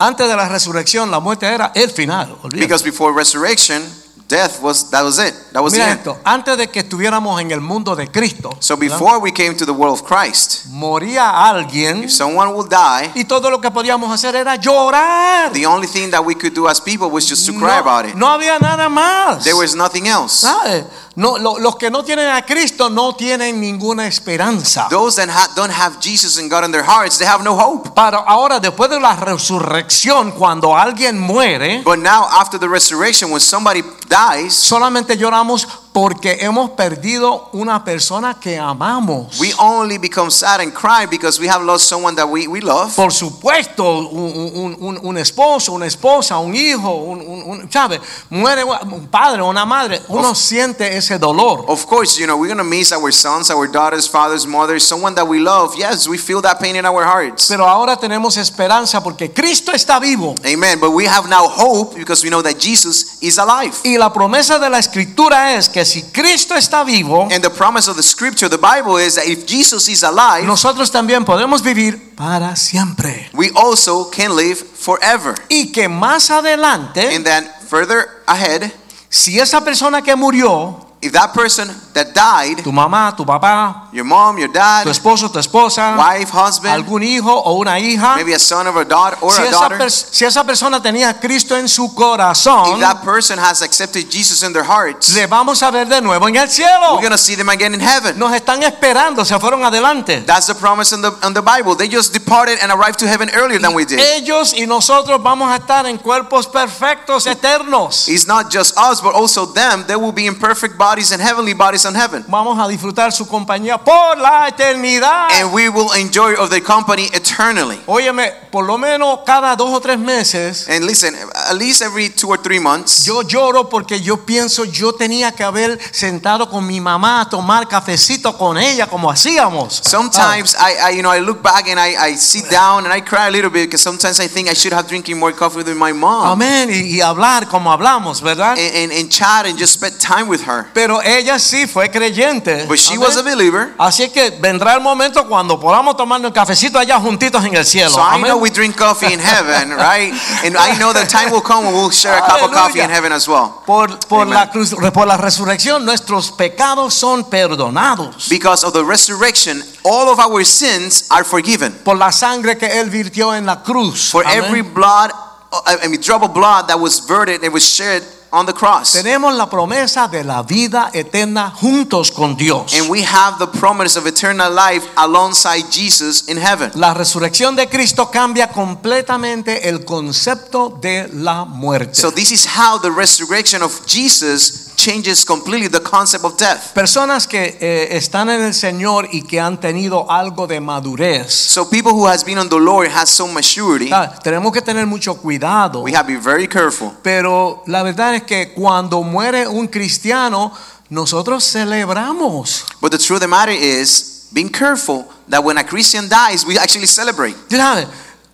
Antes de la resurrección, la muerte era el final. olvídate. Because before resurrection, death was that was it. That was the Mira end. antes de que estuviéramos en el mundo de Cristo, So ¿verdad? before we came to the world of Christ, moría alguien if someone would die, y todo lo que podíamos hacer era llorar. the only thing that we could do as people was just to cry about it. no había nada más. There was nothing else. ¿Sabe? No, lo- los que no tienen a Cristo no tienen ninguna esperanza. Those that ha- don't have Jesus and God in their hearts, they have no hope. Para ahora, después de la resurrección, cuando alguien muere, But now, after the resurrection, when somebody dies, solamente lloramos porque hemos perdido una persona que amamos. We only become sad and cry because we have lost someone that we, we love. Por supuesto, un, un- un- un esposo, una esposa, un hijo, un, un- un- ¿sabe? Muere un padre una madre, uno siente ese dolor. Of course, you know, we're going to miss our sons, our daughters, fathers, mothers, someone that we love. Yes, we feel that pain in our hearts. Pero ahora tenemos esperanza porque Cristo está vivo. Amen. But we have now hope because we know that Jesus is alive. Y la promesa de la escritura es que si Cristo está vivo, And the promise of the scripture, the Bible, is that if Jesus is alive, nosotros también podemos vivir para siempre. we also can live forever. Y que más adelante, And then further ahead, si esa persona que murió, if that person that died, tu mamá, tu papá, your mom, your dad, tu esposo, tu esposa, wife, husband, algún hijo o una hija, maybe a son or a daughter or si a esa, daughter, si esa persona tenía a Cristo en su if that person has accepted Jesus in their hearts, le vamos a ver de nuevo en el we're going to see them again in heaven. Nos están esperando, se fueron adelante. That's the promise in the, in the Bible. They just departed and arrived to heaven earlier than we did. Ellos y nosotros vamos a estar en cuerpos perfectos, eternos. It's not just us, but also them. They will be in perfect bodies and heavenly bodies in heaven. Vamos a disfrutar su compañía por la eternidad. And we will enjoy of their company eternally. Óyeme, por lo menos cada dos o tres meses And listen, at least every two or three months, yo lloro porque yo pienso yo tenía que haber sentado con mi mamá a tomar cafecito con ella como hacíamos. sometimes I, I, you know, I look back and I, I sit down and I cry a little bit because sometimes I think I should have drinking more coffee with my mom Amén. Y, y hablar como hablamos, ¿verdad? and, and, and chat and just spend time with her. Pero ella sí fue creyente. But she was a believer. Así que vendrá el momento cuando podamos tomarnos el cafecito allá juntitos en el cielo. So I Amén. know we drink coffee in heaven, right? And I know the time will come when we'll share a cup of coffee in heaven as well. Por, por, Amen. la cruz, por la resurrección nuestros pecados son perdonados. Because of the resurrection, all of our sins are forgiven. Por la sangre que él virtió en la cruz. For Amén. every blood, uh, I mean, drop of blood that was verted, it was shed on the cross. Tenemos la promesa de la vida eterna juntos con Dios. And we have the promise of eternal life alongside Jesus in heaven. La resurrección de Cristo cambia completamente el concepto de la muerte. So this is how the resurrection of Jesus changes completely the concept of death. Personas que eh, están en el Señor y que han tenido algo de madurez. So people who has been on the Lord has some maturity. Ah, Tenemos que tener mucho cuidado. We have to be very careful. Pero la verdad es que cuando muere un cristiano, nosotros celebramos. But the truth of the matter is, being careful that when a Christian dies, we actually celebrate.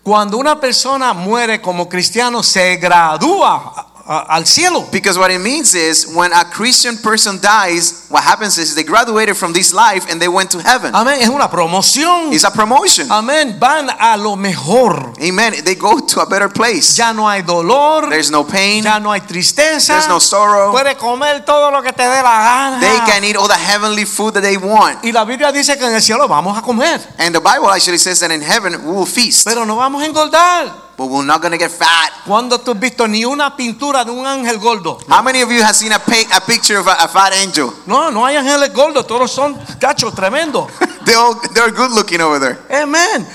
Cuando una persona muere como cristiano, se gradúa a- al cielo. Because what it means is when a Christian person dies, what happens is they graduated from this life and they went to heaven. Amén. Es una promoción. It's a promotion. Amén. Van a lo mejor. Amen. They go to a better place. Ya no hay dolor. There's no pain. Ya no hay tristeza. There's no sorrow. Puede comer todo lo que te dé la gana. They can eat all the heavenly food that they want. Y la Biblia dice que en el cielo vamos a comer. And the Bible actually says that in heaven we will feast. Pero no vamos a engordar. But we're not going to get fat. Cuando tú has visto ni una pintura de un ángel gordo? How many of you have seen a, pic- a picture of a, a fat angel? No, no hay ángeles gordos. Todos son cachos tremendos. They're, all, they're good looking over there. Amén.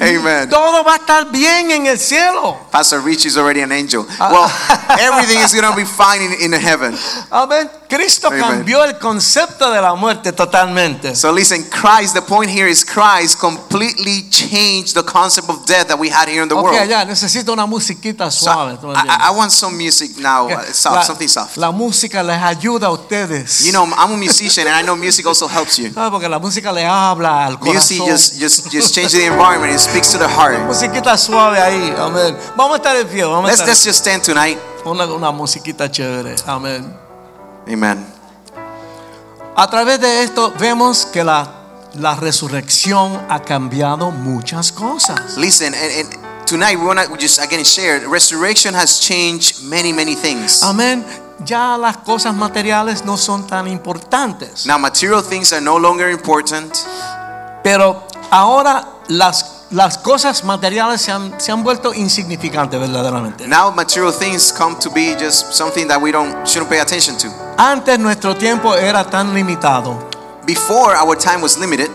Amen. Todo va a estar bien en el cielo. Pastor Rich is already an angel. Ah. Well, everything is going to be fine in, in heaven. Amén. Cristo Amen. cambió el concepto de la muerte totalmente. So listen, Christ, the point here is Christ completely changed the concept of death that we had here in the Ok, world. ya, necesito una musiquita So suave. ¿tú me I, I- want some music now, uh, soft, la, something soft. la música les ayuda a ustedes. You know, I'm a musician and I know music also helps you. ¿Sabe? Porque la música le habla al corazón. Music just, just, just changes the environment. It speaks to the heart. Musiquita suave ahí. Amén. Vamos a estar en pie. Vamos Let's, estar let's just stand tonight. una, una musiquita chévere. Amén. Amen. A través de esto vemos que la, la resurrección ha cambiado muchas cosas. Listen, and, and tonight we want to just again share resurrection has changed many, many things. Amén. Ya las cosas materiales no son tan importantes. Now, material things are no longer important. Pero ahora las, las cosas materiales se han, se han vuelto insignificantes verdaderamente. Now, material things come to be just something that we don't shouldn't pay attention to. Antes nuestro tiempo era tan limitado. Before, our time was limited,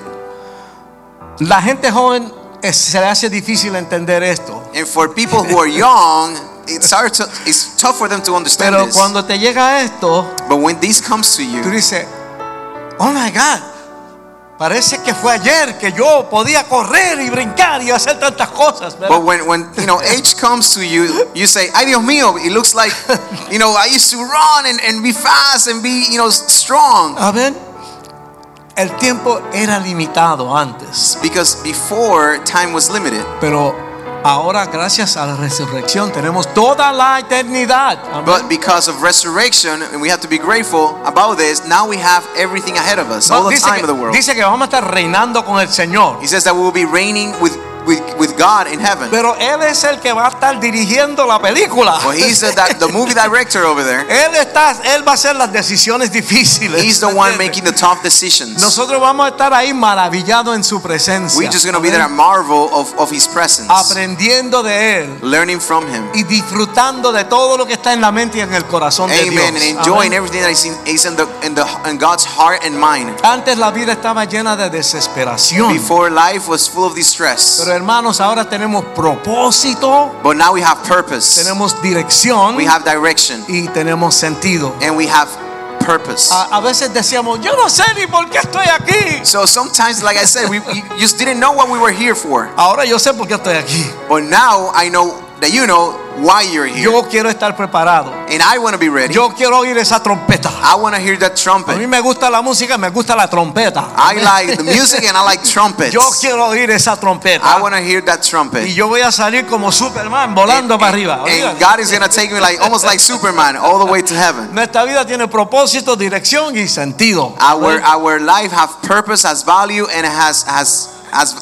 La gente joven eh, se le hace difícil entender esto. and for people who are young, it's hard to, it's tough for them to understand Pero this. cuando te llega esto, But when this comes to tú you, dices, oh my God, parece que fue ayer que yo podía correr y brincar y hacer tantas cosas. ¿verdad? but when when you know age comes to you, you say, "Ay Dios mío!" It looks like, you know, I used to run and, and be fast and be, you know, strong. Amén. El tiempo era limitado antes, Because before time was limited, pero ahora gracias a la resurrección tenemos toda la eternidad. Amén. but because of resurrection, and we have to be grateful about this. Now we have everything ahead of us, all the time que, of the world. dice que vamos a estar reinando con el Señor. He says that we will be reigning with with, with God in heaven. Pero Él es el que va a estar dirigiendo la película. Well, he's the, the movie director over there. Él, está, él va a hacer las decisiones difíciles. He's the one making the tough decisions. Nosotros vamos a estar ahí maravillados en su presencia. We're just going to be there at marvel of, of his presence, aprendiendo de Él learning from him. y disfrutando de todo lo que está en la mente y en el corazón de Dios. Amen. And enjoying Amén. everything that is in, is in, the, in, the, in God's heart and mind. Antes la vida estaba llena de desesperación. Before life was full of distress. Pero hermanos, ahora tenemos propósito, But now we have purpose. tenemos dirección We have direction. y tenemos sentido. And we have purpose. A, a veces decíamos, yo no sé ni por qué estoy aquí. So sometimes, like I said, we, we just didn't know what we were here for. Ahora yo sé por qué estoy aquí. But now I know that you know why you're here. Yo quiero estar preparado. And I want to be ready. Yo quiero oír esa trompeta. I want to hear that A mí trumpet. me gusta la música, me gusta la trompeta. I like the music and I like trumpets. Yo quiero oír esa trompeta. I want to hear that trumpet. Y yo voy a salir como Superman volando para arriba. And God is going to take me like almost like Superman all the way to heaven. Nuestra vida tiene propósito, dirección y sentido. Our our life have purpose, has value, and has has has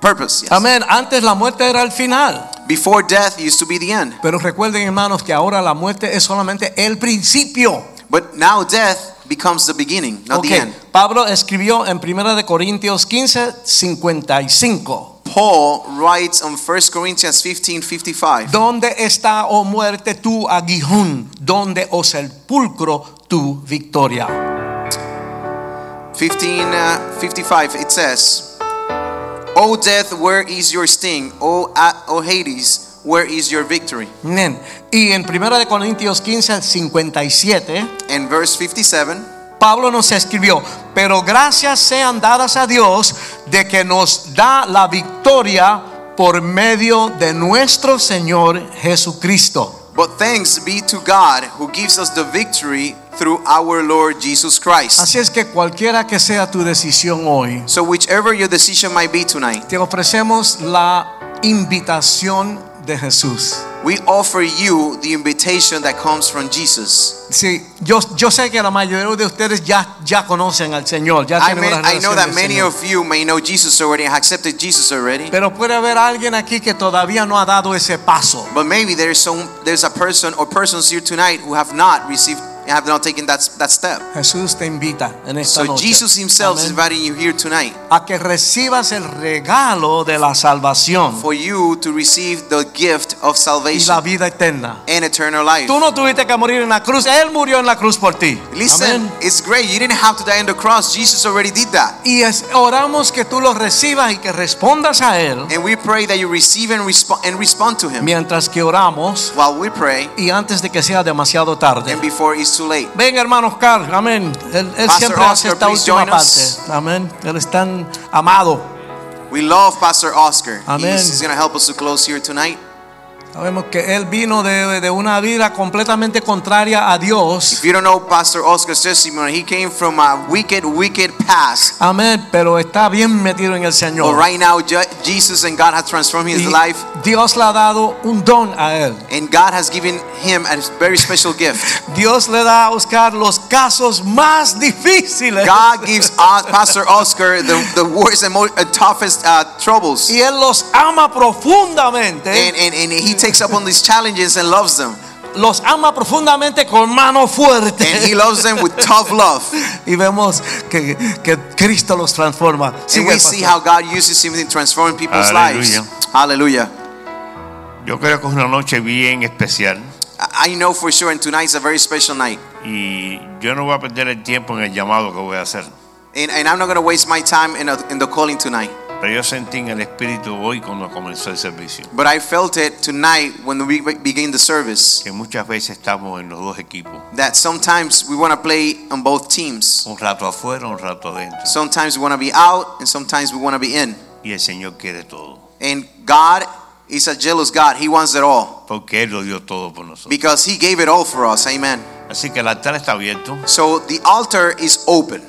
purpose. yes. Amén. Antes la muerte era el final. Before death used to be the end, Pero recuerden, hermanos, que ahora la muerte es solamente el principio. but now death becomes the beginning, not Ok, the end. Pablo escribió en 1 de Corintios 15, 55. Paul writes on 1 Corinthians 15, 55. ¿Dónde está, oh muerte, tu aguijón? ¿Dónde, oh sepulcro, tu victoria? 15, uh, 55, it says, O death, where is your sting? O, o Hades, where is your victory? Bien. Y en 1 de Corintios 15, 57, And verse 57, Pablo nos escribió, pero gracias sean dadas a Dios de que nos da la victoria por medio de nuestro Señor Jesucristo. But thanks be to God who gives us the victory through our Lord Jesus Christ. Así es que cualquiera que sea tu decisión hoy, So, whichever your decision might be tonight, te ofrecemos la invitación de Jesús. we offer you the invitation that comes from Jesus. Sí, yo, yo sé que la mayoría de ustedes ya, ya conocen al Señor, ya I, mean, I know that many Señor. of you may know Jesus already and have accepted Jesus already. Pero puede haber alguien aquí que todavía no ha dado ese paso. But maybe there's some there's a person or persons here tonight who have not received have not taken that, that step. Jesús te invita en esta So noche Jesus himself is inviting you here tonight a que recibas el regalo de la salvación for you to receive the gift of y la salvation vida eterna. and eternal life. Tú no tuviste que morir en la cruz, Él murió en la cruz por ti. Listen, Amén. it's great. You didn't have to die on the cross. Jesus already did that. Y es- oramos que tú lo recibas y que respondas a Él And we pray that you receive and, resp- and respond to him mientras que oramos while we pray y antes de que sea demasiado tarde. and before it's too late. Ven hermano Oscar, amén. Él, él Pastor siempre hace Oscar, esta please última parte. Amén. Él es tan amado. We love Pastor Oscar. Amen. He's, he's going to help us to close here tonight. Sabemos que él vino de, de una vida completamente contraria a Dios. If you don't know Pastor Oscar's testimony, he came from a wicked, wicked past. Amén. Pero está bien metido en el But Señor. right now, Je- Jesus and God have transformed his Y life, Dios le ha dado un don a él. and God has given him a very special gift. Dios le da a Oscar los casos más difíciles. God gives Pastor Oscar the, the worst and most, uh, toughest uh, troubles. Y él los ama profundamente. And, and, and he takes up on these challenges and loves them. Los ama profundamente con mano fuerte. And he loves them with tough love. y vemos que, que Cristo los transforma. And Sigue, we see how God uses him in transforming people's lives. Hallelujah. Hallelujah. Yo creo que es una noche bien especial I I know for sure, and tonight's a very special night. y yo no voy a perder el tiempo en el llamado que voy a hacer. And, and I'm not going to waste my time in, a, in the calling tonight. Pero yo sentí en el espíritu hoy cuando comenzó el servicio But I felt it tonight when we began the service que muchas veces estamos en los dos equipos, that sometimes we want to play on both teams. un rato afuera, un rato adentro. Sometimes we want to be out and sometimes we want to be in. Y el Señor quiere todo, And God is a jealous God. He wants it all porque Él lo dio todo por nosotros. because He gave it all for us. Amen. Así que el altar está abierto. So the altar is open.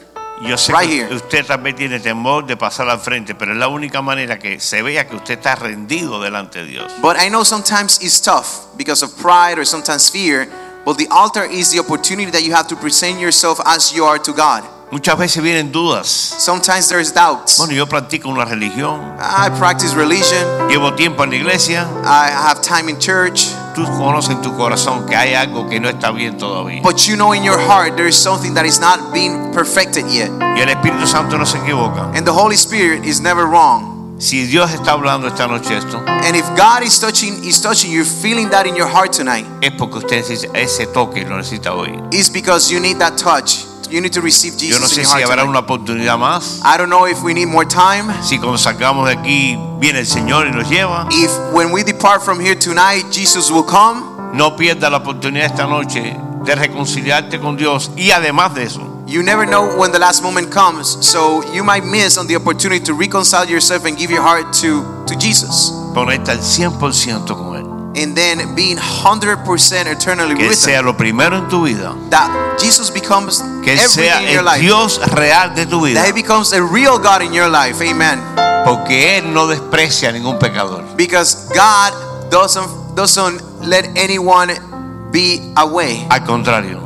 Yo sé Right que here. usted también tiene temor de pasar al frente, pero es la única manera que se vea que usted está rendido delante de Dios. But I know sometimes it's tough because of pride or sometimes fear. But the altar is the opportunity that you have to present yourself as you are to God. Muchas veces vienen dudas. Sometimes there's doubts. Bueno, yo practico una religión, I practice religion. llevo tiempo en la iglesia. I have time in church. Tú conoces en tu corazón que hay algo que no está bien todavía. But you know in your heart there is something that is not being perfected yet. Y el Espíritu Santo no se equivoca. And the Holy Spirit is never wrong. Si Dios está hablando esta noche esto, And if God is touching is touching you, feeling that in your heart tonight, es porque usted ese toque lo necesita hoy. is because you need that touch. You need to receive Yo no Jesus sé in your si heart habrá tonight. una oportunidad más. I don't know if we need more time. Si cuando salgamos de aquí viene el Señor y nos lleva. If when we depart from here tonight, Jesus will come. No pierda la oportunidad esta noche de reconciliarte con Dios y además de eso, You never know when the last moment comes, so you might miss on the opportunity to reconcile yourself and give your heart to, to Jesus. ponerte al 100% con. And then being 100% eternally Que with sea Him. lo primero en tu vida. That Jesus becomes Que sea in your el life. Dios real de tu vida. That He becomes a real God in your life. Amen. Porque Él no desprecia a ningún pecador. Because God doesn't, doesn't let anyone be away. Al contrario,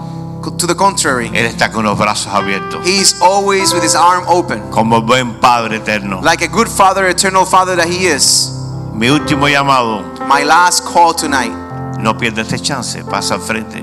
To the contrary, Él está con los brazos abiertos. He's always with His arm open. Como buen Padre eterno. Like a good father, eternal father that He is. Mi último llamado, My last call tonight. no pierda este chance, pasa al frente.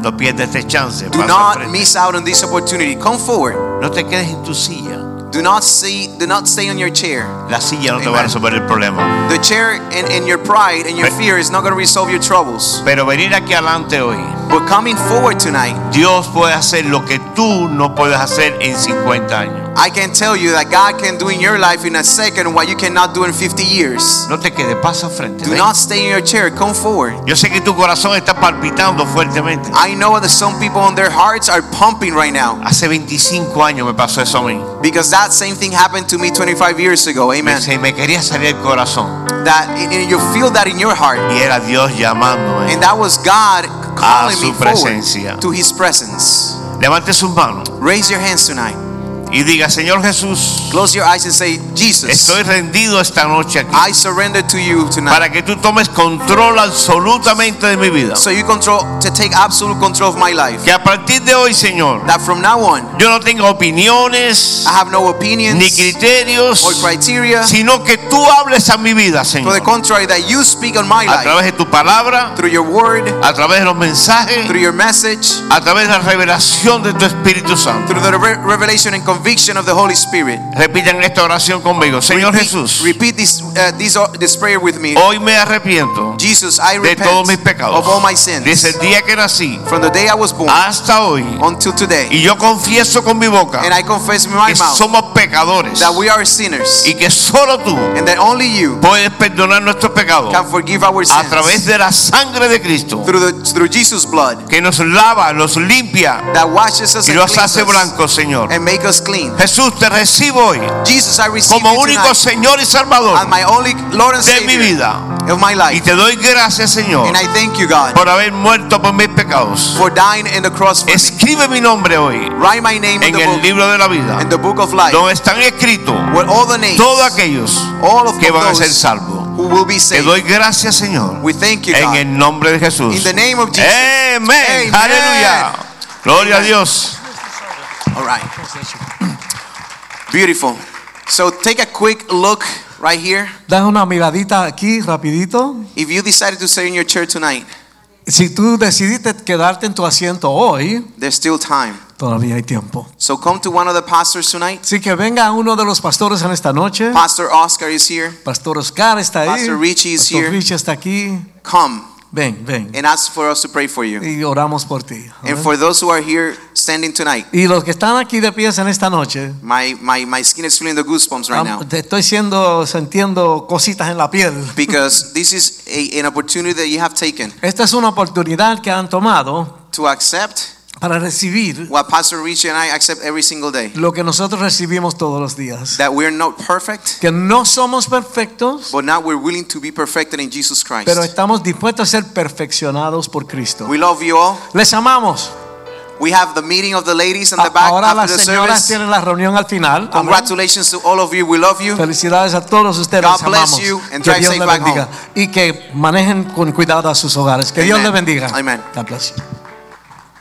No pierda este chance, Do pasa al not frente. miss out on this opportunity. Come forward. No te quedes en tu silla. Do not see, do not stay on your chair. La silla no te va a Amen. resolver el problema. The chair and, and your pride and your fear is not going to resolve your troubles. Pero venir aquí adelante hoy, But coming forward tonight, Dios puede hacer lo que tú no puedes hacer en 50 años. I can tell you that God can do in your life in a second what you cannot do in 50 years. No te quedes, pasa frente. Do ven. not stay in your chair. Come forward. Yo sé que tu corazón está palpitando fuertemente. I know that some people on their hearts are pumping right now Hace 25 años me pasó eso a mí. because that same thing happened to me 25 years ago. Amen. se me quería salir el corazón. That you feel that in your heart. Y era Dios llamándome. And that was God calling su presencia. to His presence. Levante sus manos Raise your hands tonight. Y diga, Señor Jesús, Close your eyes and say, Jesus, estoy rendido esta noche aquí. I surrender to you tonight. Para que tú tomes control absolutamente de mi vida. So you control to take absolute control of my life. Que a partir de hoy, Señor, That from now on, yo no tenga opiniones I have no opinions ni criterios, or criteria. sino que tú hables a mi vida, To the Señor. contrary, that you speak on my A life través de tu palabra, through your word, a través de los mensajes, through your message, a través de la revelación de tu Espíritu Santo. through the re- revelation and conviction of the Holy Spirit. Repitan esta oración conmigo. Señor Jesús, Repeat this, uh, this, uh, this prayer with me. hoy me arrepiento Jesus, I de todos mis repent pecados. of all my sins Desde el día que nací from the day I was born hasta hoy. until today. Y yo confieso con mi boca And I confess with my que mouth somos pecadores that we are sinners y que solo tú and that only you puedes perdonar nuestros pecados can forgive our a través sins de la sangre de Cristo through, the, through Jesus' blood que nos lava, nos limpia that washes us y and nos hace blancos, Señor. and make us clean. Jesús, te recibo hoy Jesus, I receive como you único Señor y Salvador as my only Lord and de mi vida. of my Y te doy gracias, Señor, And I thank you, God, por haber muerto por mis pecados. for dying in the cross for me. Escribe mi nombre hoy Write my name in en the el book, libro de la vida, in the book of life, donde están escritos todos aquellos all of que van a ser salvos. who will be Te doy gracias, Señor, We thank you, en el nombre de Jesús. In the name of Jesus. Amén. Amen. Aleluya. Gloria a. Dios. All right. Beautiful. So take a quick look right here. Da una miradita aquí rapidito. If you decided to stay in your chair tonight, Si tú decidiste quedarte en tu asiento hoy, there's still time. todavía hay tiempo. So come to one of the pastors tonight. Así que venga uno de los pastores en esta noche. Pastor Oscar is here. Pastor Oscar está ahí. Pastor Richie is Pastor here. Richie está aquí. Come Ven, ven. and ask for us to pray for you. Y oramos por ti. And for those who are here standing tonight. Y los que están aquí de pies en esta noche, My, my, my skin is feeling the goosebumps right now. te estoy siendo, sintiendo cositas en la piel. Because this is a, an opportunity that you have taken Esta es una oportunidad que han tomado to accept para recibir what Pastor Richie and I accept every single day. lo que nosotros recibimos todos los días. That we're not perfect, Que no somos perfectos, but now we're willing to be perfected in Jesus Christ. pero estamos dispuestos a ser perfeccionados por Cristo. We love you all. Les amamos. We have the meeting of the ladies in the back Ahora las after the señoras service. tienen la reunión al final. Congratulations to all of you. We love you. Felicidades a todos ustedes. God les amamos. bless you and que drive Dios safe back bendiga. Y que manejen con cuidado a sus hogares. Que Dios Amen. le bendiga. Amen. God bless you.